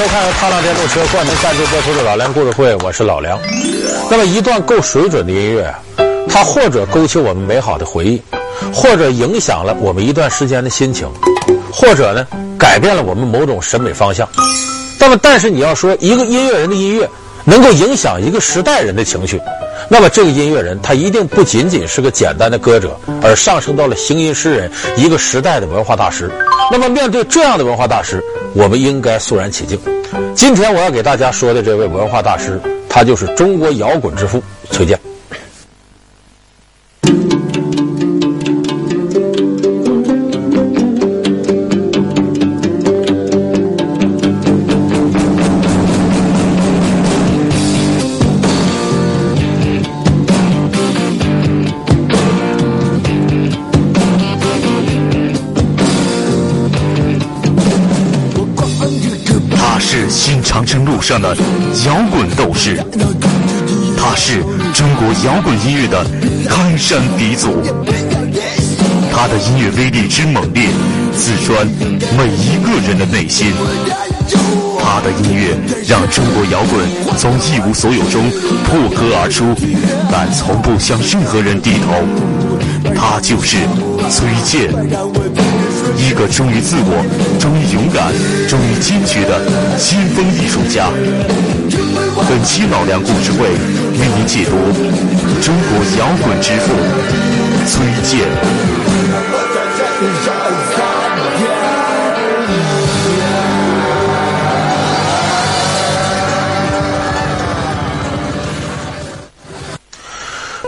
收看踏浪电动车冠名赞助播出的《老梁故事会》，我是老梁。那么一段够水准的音乐，它或者勾起我们美好的回忆，或者影响了我们一段时间的心情，或者呢改变了我们某种审美方向。那么，但是你要说一个音乐人的音乐能够影响一个时代人的情绪，那么这个音乐人他一定不仅仅是个简单的歌者，而上升到了行吟诗人，一个时代的文化大师。那么面对这样的文化大师，我们应该肃然起敬。今天我要给大家说的这位文化大师，他就是中国摇滚之父崔健。摇滚斗士，他是中国摇滚音乐的开山鼻祖，他的音乐威力之猛烈，刺穿每一个人的内心。他的音乐让中国摇滚从一无所有中破壳而出，但从不向任何人低头。他就是崔健。一个忠于自我、忠于勇敢、忠于坚决的先锋艺术家。本期老梁故事会为您解读中国摇滚之父崔健。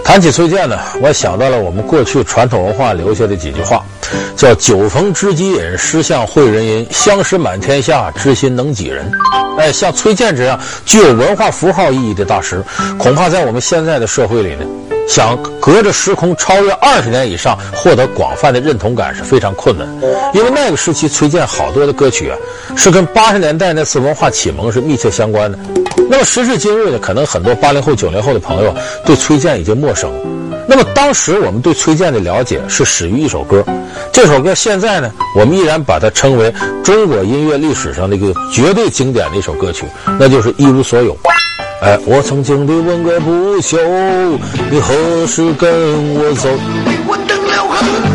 谈起崔健呢，我想到了我们过去传统文化留下的几句话，叫“酒逢知己饮，诗向会人吟，相识满天下，知心能几人”。哎，像崔健这样具有文化符号意义的大师，恐怕在我们现在的社会里呢，想隔着时空超越二十年以上，获得广泛的认同感是非常困难。因为那个时期崔健好多的歌曲啊，是跟八十年代那次文化启蒙是密切相关的。那么时至今日呢，可能很多八零后、九零后的朋友对崔健已经陌生。那么当时我们对崔健的了解是始于一首歌，这首歌现在呢，我们依然把它称为中国音乐历史上的一个绝对经典的一首歌曲，那就是《一无所有》。哎，我曾经的问个不休，你何时跟我走？我等了很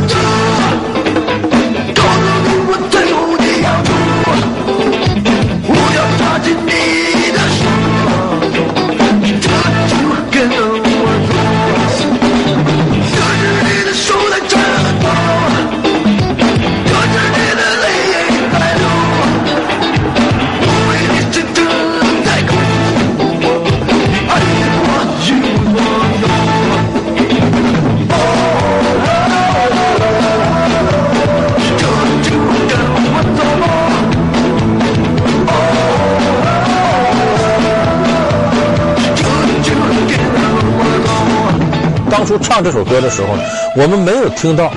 唱这首歌的时候呢，我们没有听到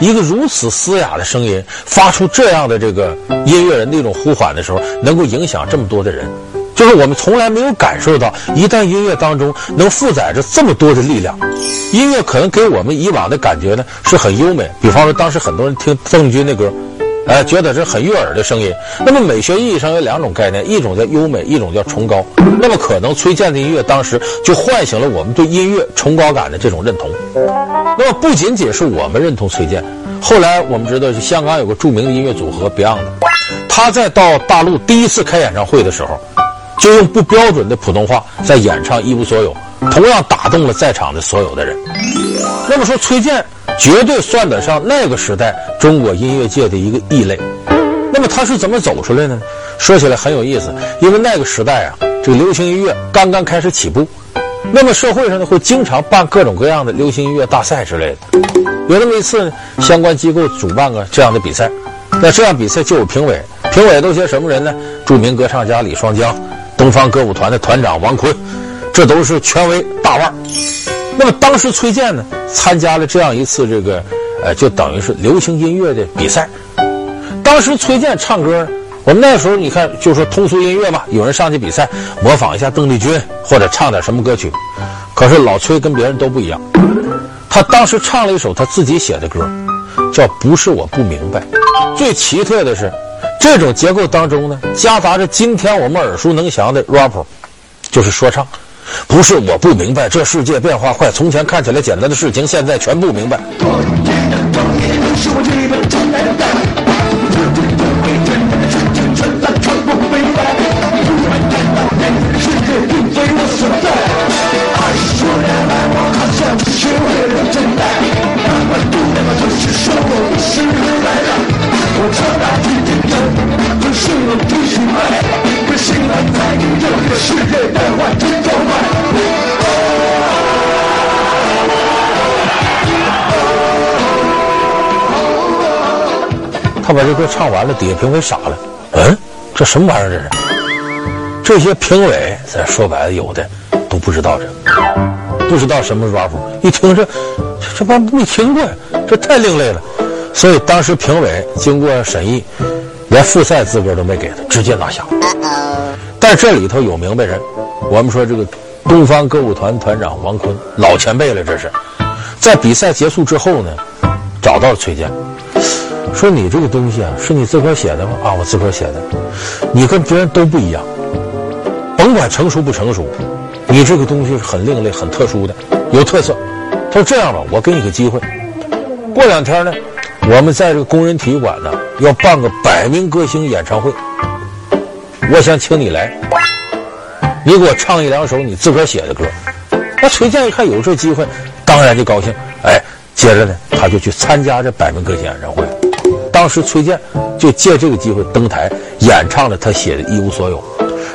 一个如此嘶哑的声音发出这样的这个音乐人的一种呼唤的时候，能够影响这么多的人。就是我们从来没有感受到，一旦音乐当中能负载着这么多的力量，音乐可能给我们以往的感觉呢是很优美。比方说，当时很多人听邓丽君的歌。哎，觉得是很悦耳的声音。那么美学意义上有两种概念，一种叫优美，一种叫崇高。那么可能崔健的音乐当时就唤醒了我们对音乐崇高感的这种认同。那么不仅仅是我们认同崔健，后来我们知道，香港有个著名的音乐组合 Beyond，他在到大陆第一次开演唱会的时候，就用不标准的普通话在演唱《一无所有》，同样打动了在场的所有的人。那么说崔健。绝对算得上那个时代中国音乐界的一个异类。那么他是怎么走出来的呢？说起来很有意思，因为那个时代啊，这个流行音乐刚刚开始起步，那么社会上呢会经常办各种各样的流行音乐大赛之类的。有那么一次呢，相关机构主办个这样的比赛，那这样比赛就有评委，评委都些什么人呢？著名歌唱家李双江，东方歌舞团的团长王坤，这都是权威大腕儿。那么当时崔健呢参加了这样一次这个，呃，就等于是流行音乐的比赛。当时崔健唱歌，我们那时候你看就说通俗音乐嘛，有人上去比赛模仿一下邓丽君或者唱点什么歌曲。可是老崔跟别人都不一样，他当时唱了一首他自己写的歌，叫《不是我不明白》。最奇特的是，这种结构当中呢，夹杂着今天我们耳熟能详的 rap，就是说唱。不是我不明白，这世界变化快，从前看起来简单的事情，现在全不明白。他把这歌唱完了，底下评委傻了。嗯，这什么玩意儿？这是？这些评委，咱说白了，有的都不知道这，不知道什么 rap。一听这，这这帮没听过呀，这太另类了。所以当时评委经过审议，连复赛资格都没给他，直接拿下。但这里头有明白人，我们说这个东方歌舞团团长王坤老前辈了，这是在比赛结束之后呢，找到了崔健。说你这个东西啊，是你自个儿写的吗？啊，我自个儿写的。你跟别人都不一样，甭管成熟不成熟，你这个东西是很另类、很特殊的，有特色。他说这样吧，我给你个机会，过两天呢，我们在这个工人体育馆呢要办个百名歌星演唱会，我想请你来，你给我唱一两首你自个儿写的歌。那崔健一看有这机会，当然就高兴。哎，接着呢，他就去参加这百名歌星演唱会。当时崔健就借这个机会登台演唱了他写的《一无所有》，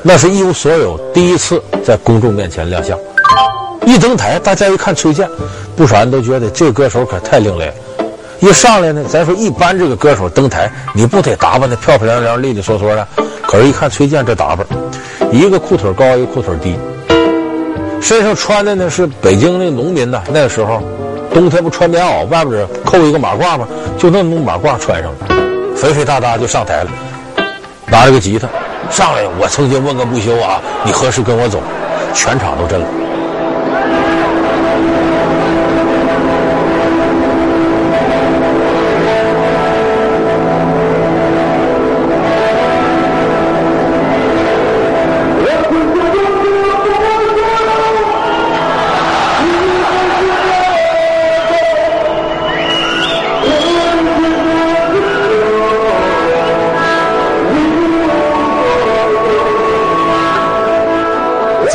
那是一无所有第一次在公众面前亮相。一登台，大家一看崔健，不少人都觉得这歌手可太另类了。一上来呢，咱说一般这个歌手登台，你不得打扮的漂漂亮亮、利利索索的？可是，一看崔健这打扮，一个裤腿高，一个裤腿低，身上穿的呢是北京那农民的那个时候。冬天不穿棉袄，外边扣一个马褂吗？就那么马褂穿上了，肥肥大大就上台了，拿了个吉他上来。我曾经问个不休啊，你何时跟我走？全场都震了。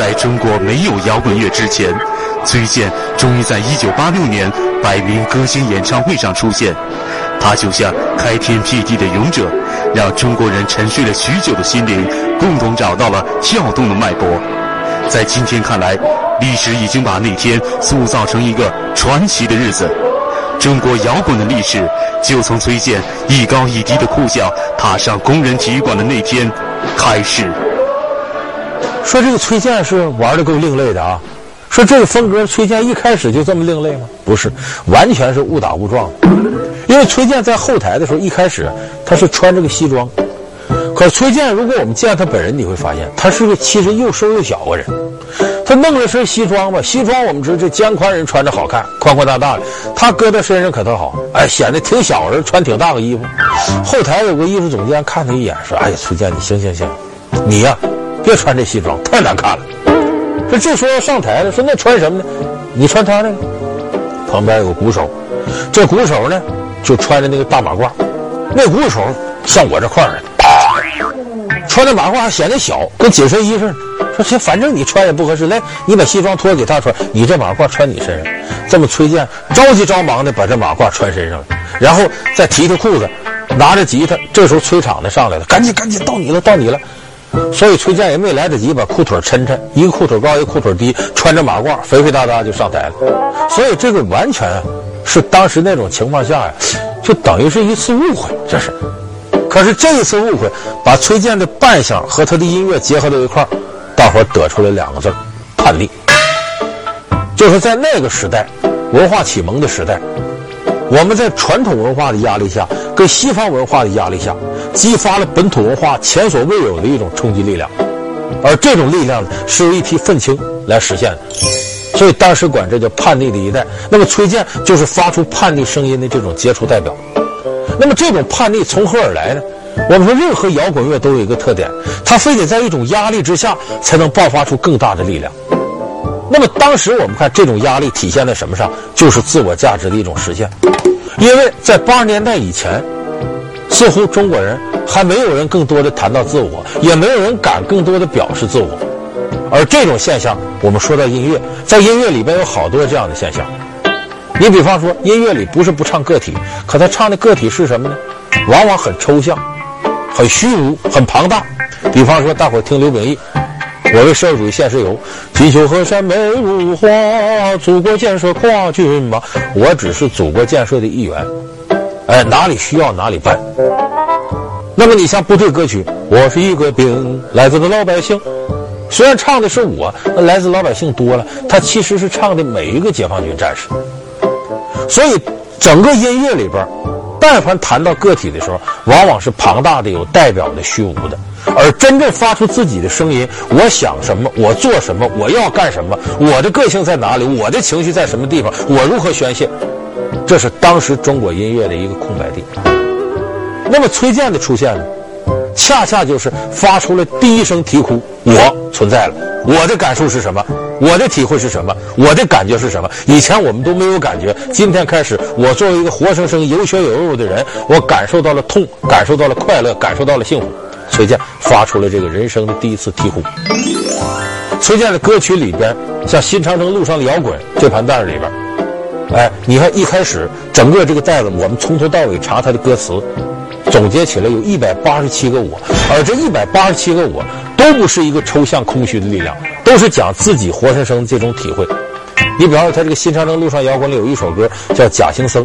在中国没有摇滚乐之前，崔健终于在一九八六年百名歌星演唱会上出现。他就像开天辟地的勇者，让中国人沉睡了许久的心灵共同找到了跳动的脉搏。在今天看来，历史已经把那天塑造成一个传奇的日子。中国摇滚的历史就从崔健一高一低的裤脚踏上工人体育馆的那天开始。说这个崔健是玩的够另类的啊！说这个风格，崔健一开始就这么另类吗？不是，完全是误打误撞。因为崔健在后台的时候，一开始他是穿这个西装。可崔健，如果我们见他本人，你会发现他是个其实又瘦又小个人。他弄了身西装吧，西装我们知道这肩宽人穿着好看，宽宽大大的。他搁在身上可倒好，哎，显得挺小人，穿挺大个衣服。后台有个艺术总监看他一眼，说：“哎呀，崔健，你行行行，你呀。”别穿这西装，太难看了。这这时候要上台了，说那穿什么呢？你穿他那个。旁边有个鼓手，这鼓手呢就穿着那个大马褂，那鼓手像我这块儿的，穿的马褂还显得小，跟紧身衣似的。说行，反正你穿也不合适，来，你把西装脱给他穿，你这马褂穿你身上。这么崔健着急着忙的把这马褂穿身上了，然后再提提裤子，拿着吉他。这时候崔场的上来了，赶紧赶紧到你了，到你了。所以崔健也没来得及把裤腿抻抻，一个裤腿高，一个裤腿低，穿着马褂，肥肥大大就上台了。所以这个完全是当时那种情况下呀，就等于是一次误会，这是。可是这一次误会，把崔健的扮相和他的音乐结合到一块儿，大伙儿得出来两个字：叛逆。就是在那个时代，文化启蒙的时代。我们在传统文化的压力下，跟西方文化的压力下，激发了本土文化前所未有的一种冲击力量，而这种力量呢，是由一批愤青来实现的，所以当时管这叫叛逆的一代。那么崔健就是发出叛逆声音的这种杰出代表。那么这种叛逆从何而来呢？我们说任何摇滚乐都有一个特点，它非得在一种压力之下才能爆发出更大的力量。那么当时我们看这种压力体现在什么上？就是自我价值的一种实现。因为在八十年代以前，似乎中国人还没有人更多的谈到自我，也没有人敢更多的表示自我。而这种现象，我们说到音乐，在音乐里边有好多这样的现象。你比方说，音乐里不是不唱个体，可他唱的个体是什么呢？往往很抽象，很虚无，很庞大。比方说，大伙听刘秉义，我为社会主义献石油，锦绣河山美如画，祖国建设跨军马，我只是祖国建设的一员。哎，哪里需要哪里办。那么你像部队歌曲，我是一个兵，来自的老百姓。虽然唱的是我，那来自老百姓多了，他其实是唱的每一个解放军战士。所以，整个音乐里边，但凡谈到个体的时候，往往是庞大的、有代表的、虚无的；而真正发出自己的声音，我想什么，我做什么，我要干什么，我的个性在哪里，我的情绪在什么地方，我如何宣泄，这是当时中国音乐的一个空白地。那么，崔健的出现呢？恰恰就是发出了第一声啼哭，我存在了，我的感受是什么？我的体会是什么？我的感觉是什么？以前我们都没有感觉，今天开始，我作为一个活生生有血有肉的人，我感受到了痛，感受到了快乐，感受到了幸福。崔健发出了这个人生的第一次啼哭。崔健的歌曲里边，像《新长征路上的摇滚》这盘带里边，哎，你看一开始整个这个带子，我们从头到尾查他的歌词。总结起来有一百八十七个我，而这一百八十七个我都不是一个抽象空虚的力量，都是讲自己活生生的这种体会。你比方说，他这个《新长征路上摇滚》里有一首歌叫《假行僧》，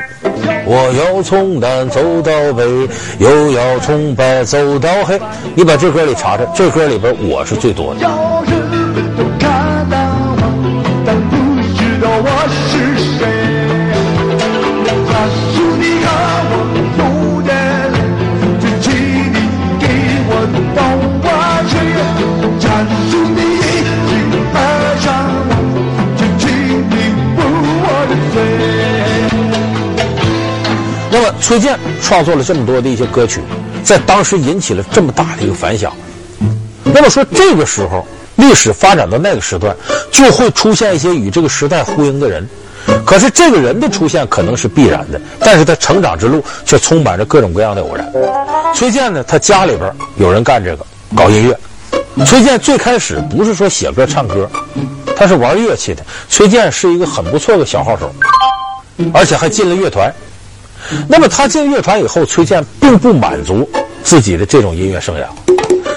我要从南走到北，又要从白走到黑。你把这歌里查查，这歌里边我是最多的。崔健创作了这么多的一些歌曲，在当时引起了这么大的一个反响。那么说，这个时候历史发展到那个时段，就会出现一些与这个时代呼应的人。可是这个人的出现可能是必然的，但是他成长之路却充满着各种各样的偶然。崔健呢，他家里边有人干这个，搞音乐。崔健最开始不是说写歌唱歌，他是玩乐器的。崔健是一个很不错的小号手，而且还进了乐团。那么他进乐团以后，崔健并不满足自己的这种音乐生涯。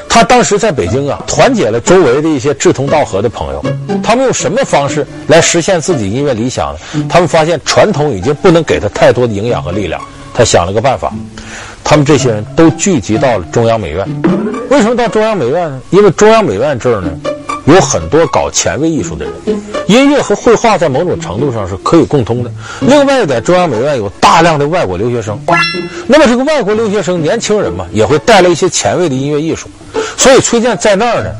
他当时在北京啊，团结了周围的一些志同道合的朋友。他们用什么方式来实现自己音乐理想呢？他们发现传统已经不能给他太多的营养和力量。他想了个办法，他们这些人都聚集到了中央美院。为什么到中央美院呢？因为中央美院这儿呢，有很多搞前卫艺术的人，音乐和绘画在某种程度上是可以共通的。另外，在中央美院有大量的外国留学生，那么这个外国留学生年轻人嘛，也会带来一些前卫的音乐艺术。所以崔健在那儿呢，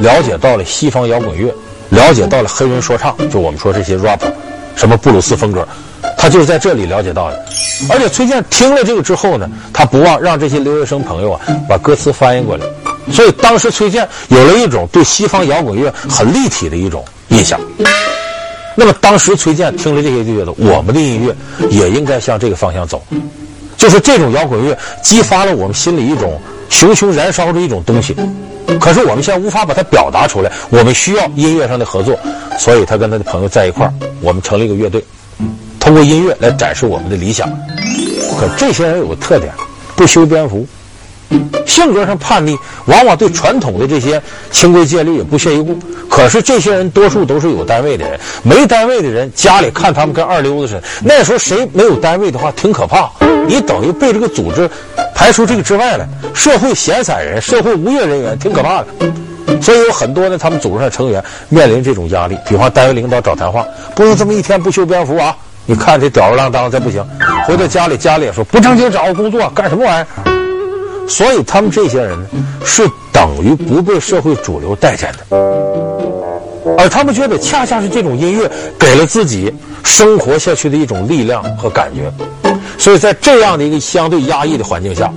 了解到了西方摇滚乐，了解到了黑人说唱，就我们说这些 rapper，什么布鲁斯风格，他就是在这里了解到的。而且崔健听了这个之后呢，他不忘让这些留学生朋友啊，把歌词翻译过来。所以当时崔健有了一种对西方摇滚乐很立体的一种印象。那么当时崔健听了这些就觉得，我们的音乐也应该向这个方向走，就是这种摇滚乐激发了我们心里一种熊熊燃烧的一种东西。可是我们现在无法把它表达出来，我们需要音乐上的合作。所以他跟他的朋友在一块儿，我们成立一个乐队，通过音乐来展示我们的理想。可这些人有个特点，不修边幅。性格上叛逆，往往对传统的这些清规戒律也不屑一顾。可是这些人多数都是有单位的人，没单位的人家里看他们跟二流子似的。那时候谁没有单位的话，挺可怕。你等于被这个组织排除这个之外了。社会闲散人、社会无业人员挺可怕的。所以有很多呢，他们组织上成员面临这种压力。比方单位领导找谈话，不能这么一天不修边幅啊！你看这吊儿郎当，再不行，回到家里，家里也说不正经找个工作干什么玩意儿？所以他们这些人呢，是等于不被社会主流待见的，而他们觉得恰恰是这种音乐给了自己生活下去的一种力量和感觉。所以在这样的一个相对压抑的环境下，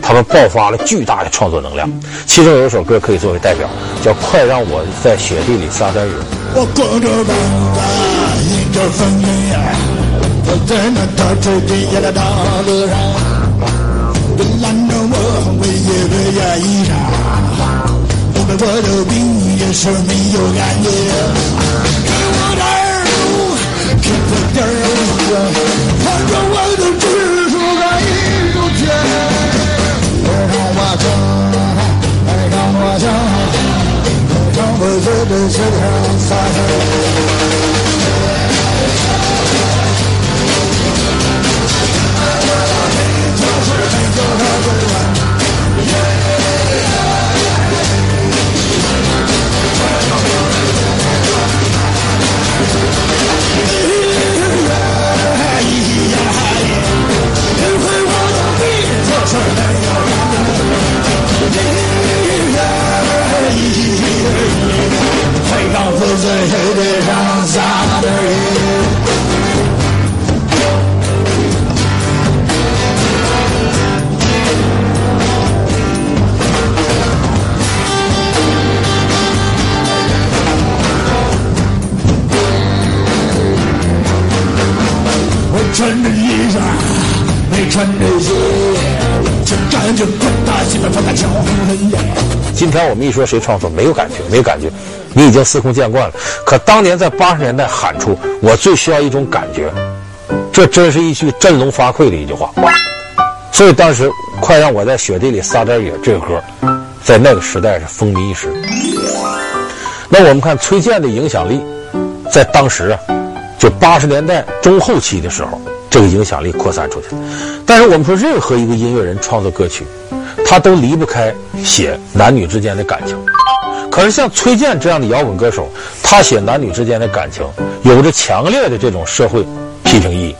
他们爆发了巨大的创作能量。其中有一首歌可以作为代表，叫《快让我在雪地里撒点雨》。我光着膀子，迎着风雨，我在那大吹地下的大路上，的呀衣裳，因为我的命也是没有感觉，给我点儿，给我点儿路。的身上洒着。穿着天我们一说谁创作，没有感觉，没有感觉，你已经司空见惯了。可当年在八十年代喊出“我最需要一种感觉”，这真是一句振聋发聩的一句话。所以当时“快让我在雪地里撒点野”这个歌，在那个时代是风靡一时。那我们看崔健的影响力，在当时啊。就八十年代中后期的时候，这个影响力扩散出去。但是我们说，任何一个音乐人创作歌曲，他都离不开写男女之间的感情。可是像崔健这样的摇滚歌手，他写男女之间的感情，有着强烈的这种社会批评意义。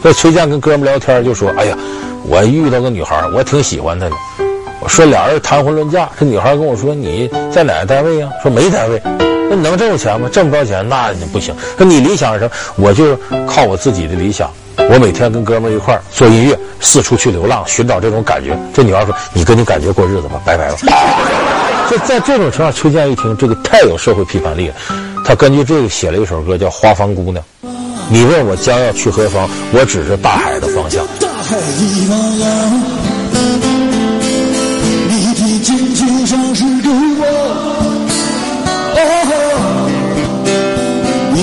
所以崔健跟哥们聊天就说：“哎呀，我遇到个女孩，我挺喜欢她的。我说俩人谈婚论嫁，这女孩跟我说你在哪个单位呀？说没单位。”那能挣钱吗？挣不着钱，那不行。那你理想是什么？我就靠我自己的理想，我每天跟哥们一块儿做音乐，四处去流浪，寻找这种感觉。这女孩说：“你跟你感觉过日子吧，拜拜了。”就在这种情况，崔健一听这个太有社会批判力了，他根据这个写了一首歌叫《花房姑娘》。你问我将要去何方，我指着大海的方向。大海的方向，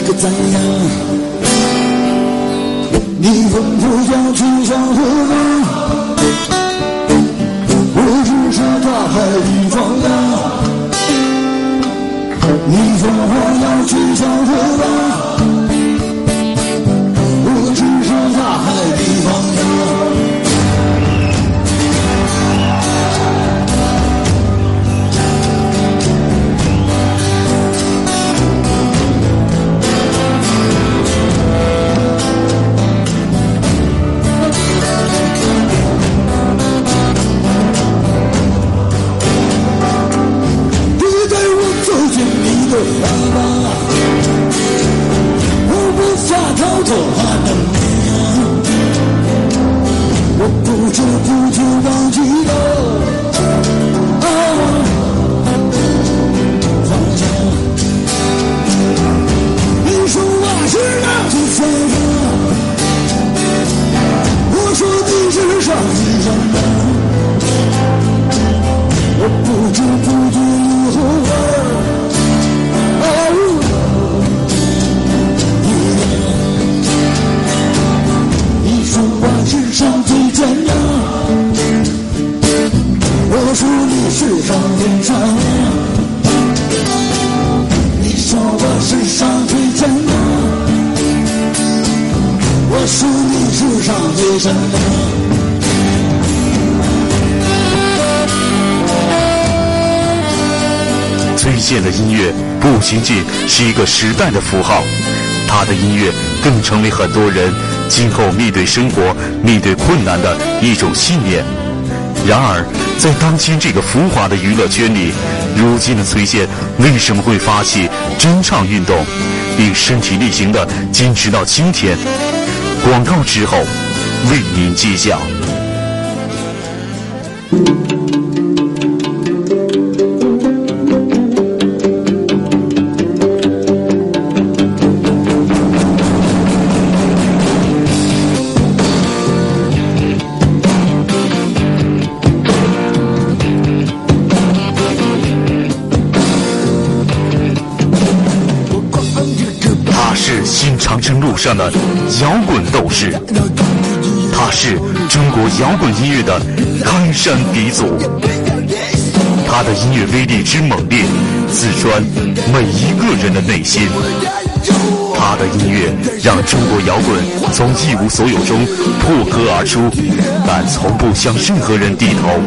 可怎样？崔健的音乐不仅仅是一个时代的符号，他的音乐更成为很多人今后面对生活、面对困难的一种信念。然而，在当今这个浮华的娱乐圈里，如今的崔健为什么会发起真唱运动，并身体力行地坚持到今天？广告之后为您揭晓。上的摇滚斗士，他是中国摇滚音乐的开山鼻祖，他的音乐威力之猛烈，刺穿每一个人的内心。他的音乐让中国摇滚从一无所有中破壳而出，但从不向任何人低头。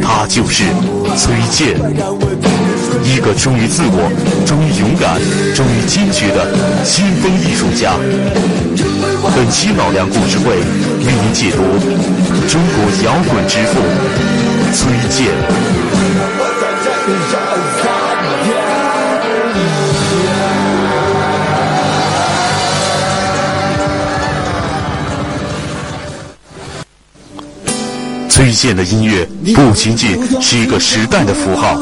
他就是崔健。一个忠于自我、忠于勇敢、忠于坚决的先锋艺术家。本期老梁故事会为您解读中国摇滚之父崔健。崔健的音乐不仅仅是一个时代的符号。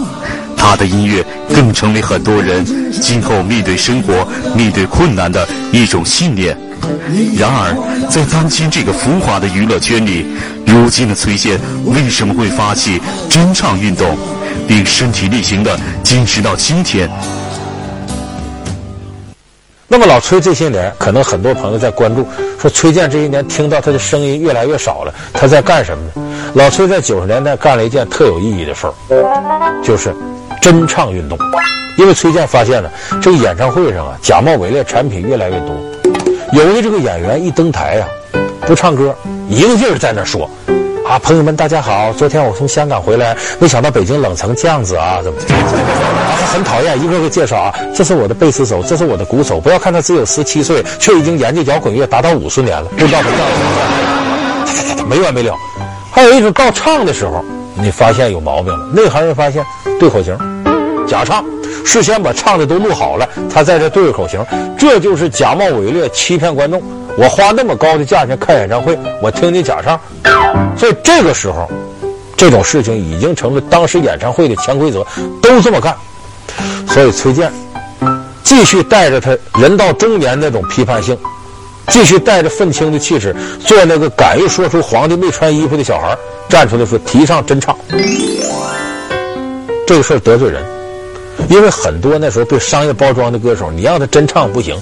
他的音乐更成为很多人今后面对生活、面对困难的一种信念。然而，在当今这个浮华的娱乐圈里，如今的崔健为什么会发起真唱运动，并身体力行的坚持到今天？那么，老崔这些年，可能很多朋友在关注，说崔健这些年听到他的声音越来越少了，他在干什么呢？老崔在九十年代干了一件特有意义的事儿，就是。真唱运动，因为崔健发现了这个演唱会上啊，假冒伪劣产品越来越多。有的这个演员一登台、啊，不唱歌，一个劲儿在那说：“啊，朋友们，大家好，昨天我从香港回来，没想到北京冷成这样子啊，怎么？啊，很讨厌，一个个介绍啊，这是我的贝斯手，这是我的鼓手。不要看他只有十七岁，却已经研究摇滚乐达到五十年了，不知道什么，没完没了。还有一种到唱的时候，你发现有毛病了，内行人发现对口型。”假唱，事先把唱的都录好了，他在这对着口型，这就是假冒伪劣，欺骗观众。我花那么高的价钱开演唱会，我听你假唱，所以这个时候，这种事情已经成了当时演唱会的潜规则，都这么干。所以崔健继续带着他人到中年那种批判性，继续带着愤青的气质，做那个敢于说出皇帝没穿衣服的小孩，站出来说提倡真唱，这个事儿得罪人。因为很多那时候被商业包装的歌手，你让他真唱不行。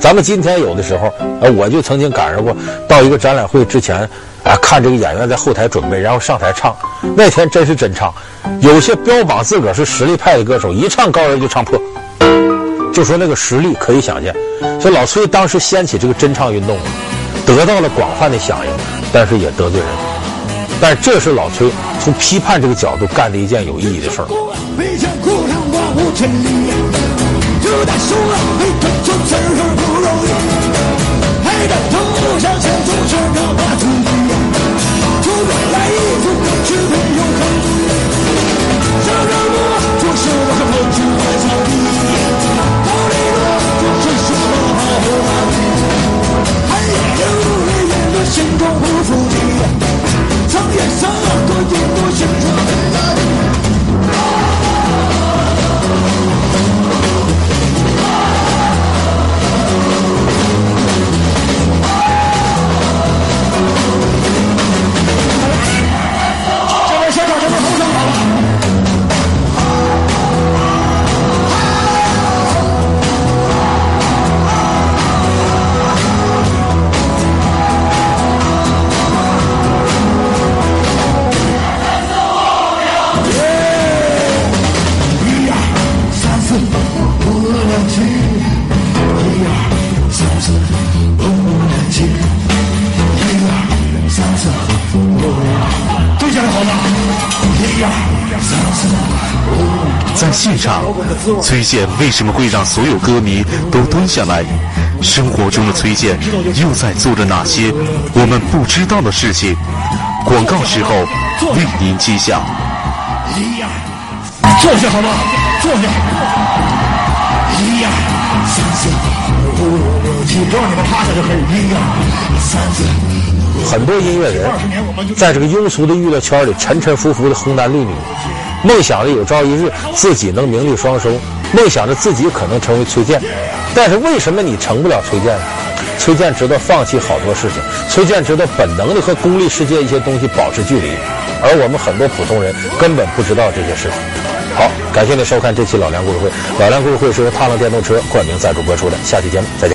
咱们今天有的时候，呃，我就曾经赶上过，到一个展览会之前，啊，看这个演员在后台准备，然后上台唱。那天真是真唱，有些标榜自个儿是实力派的歌手，一唱高音就唱破，就说那个实力可以想见。所以老崔当时掀起这个真唱运动，得到了广泛的响应，但是也得罪人。但是这是老崔从批判这个角度干的一件有意义的事儿。无权利，就在数浪里吞出刺儿不容易，黑的头上先做这个把自崔健为什么会让所有歌迷都蹲下来？生活中的崔健又在做着哪些我们不知道的事情？广告时候为您揭晓。坐下好吗？坐下。一二三四五。很多音乐人在这个庸俗的娱乐圈里沉沉浮浮的红男绿女，梦想着有朝一日自己能名利双收，梦想着自己可能成为崔健。但是为什么你成不了崔健呢？崔健知道放弃好多事情，崔健知道本能的和功利世界一些东西保持距离，而我们很多普通人根本不知道这些事情。好，感谢您收看这期老梁故事会，老梁故事会是由踏浪电动车冠名赞助播出的，下期节目再见。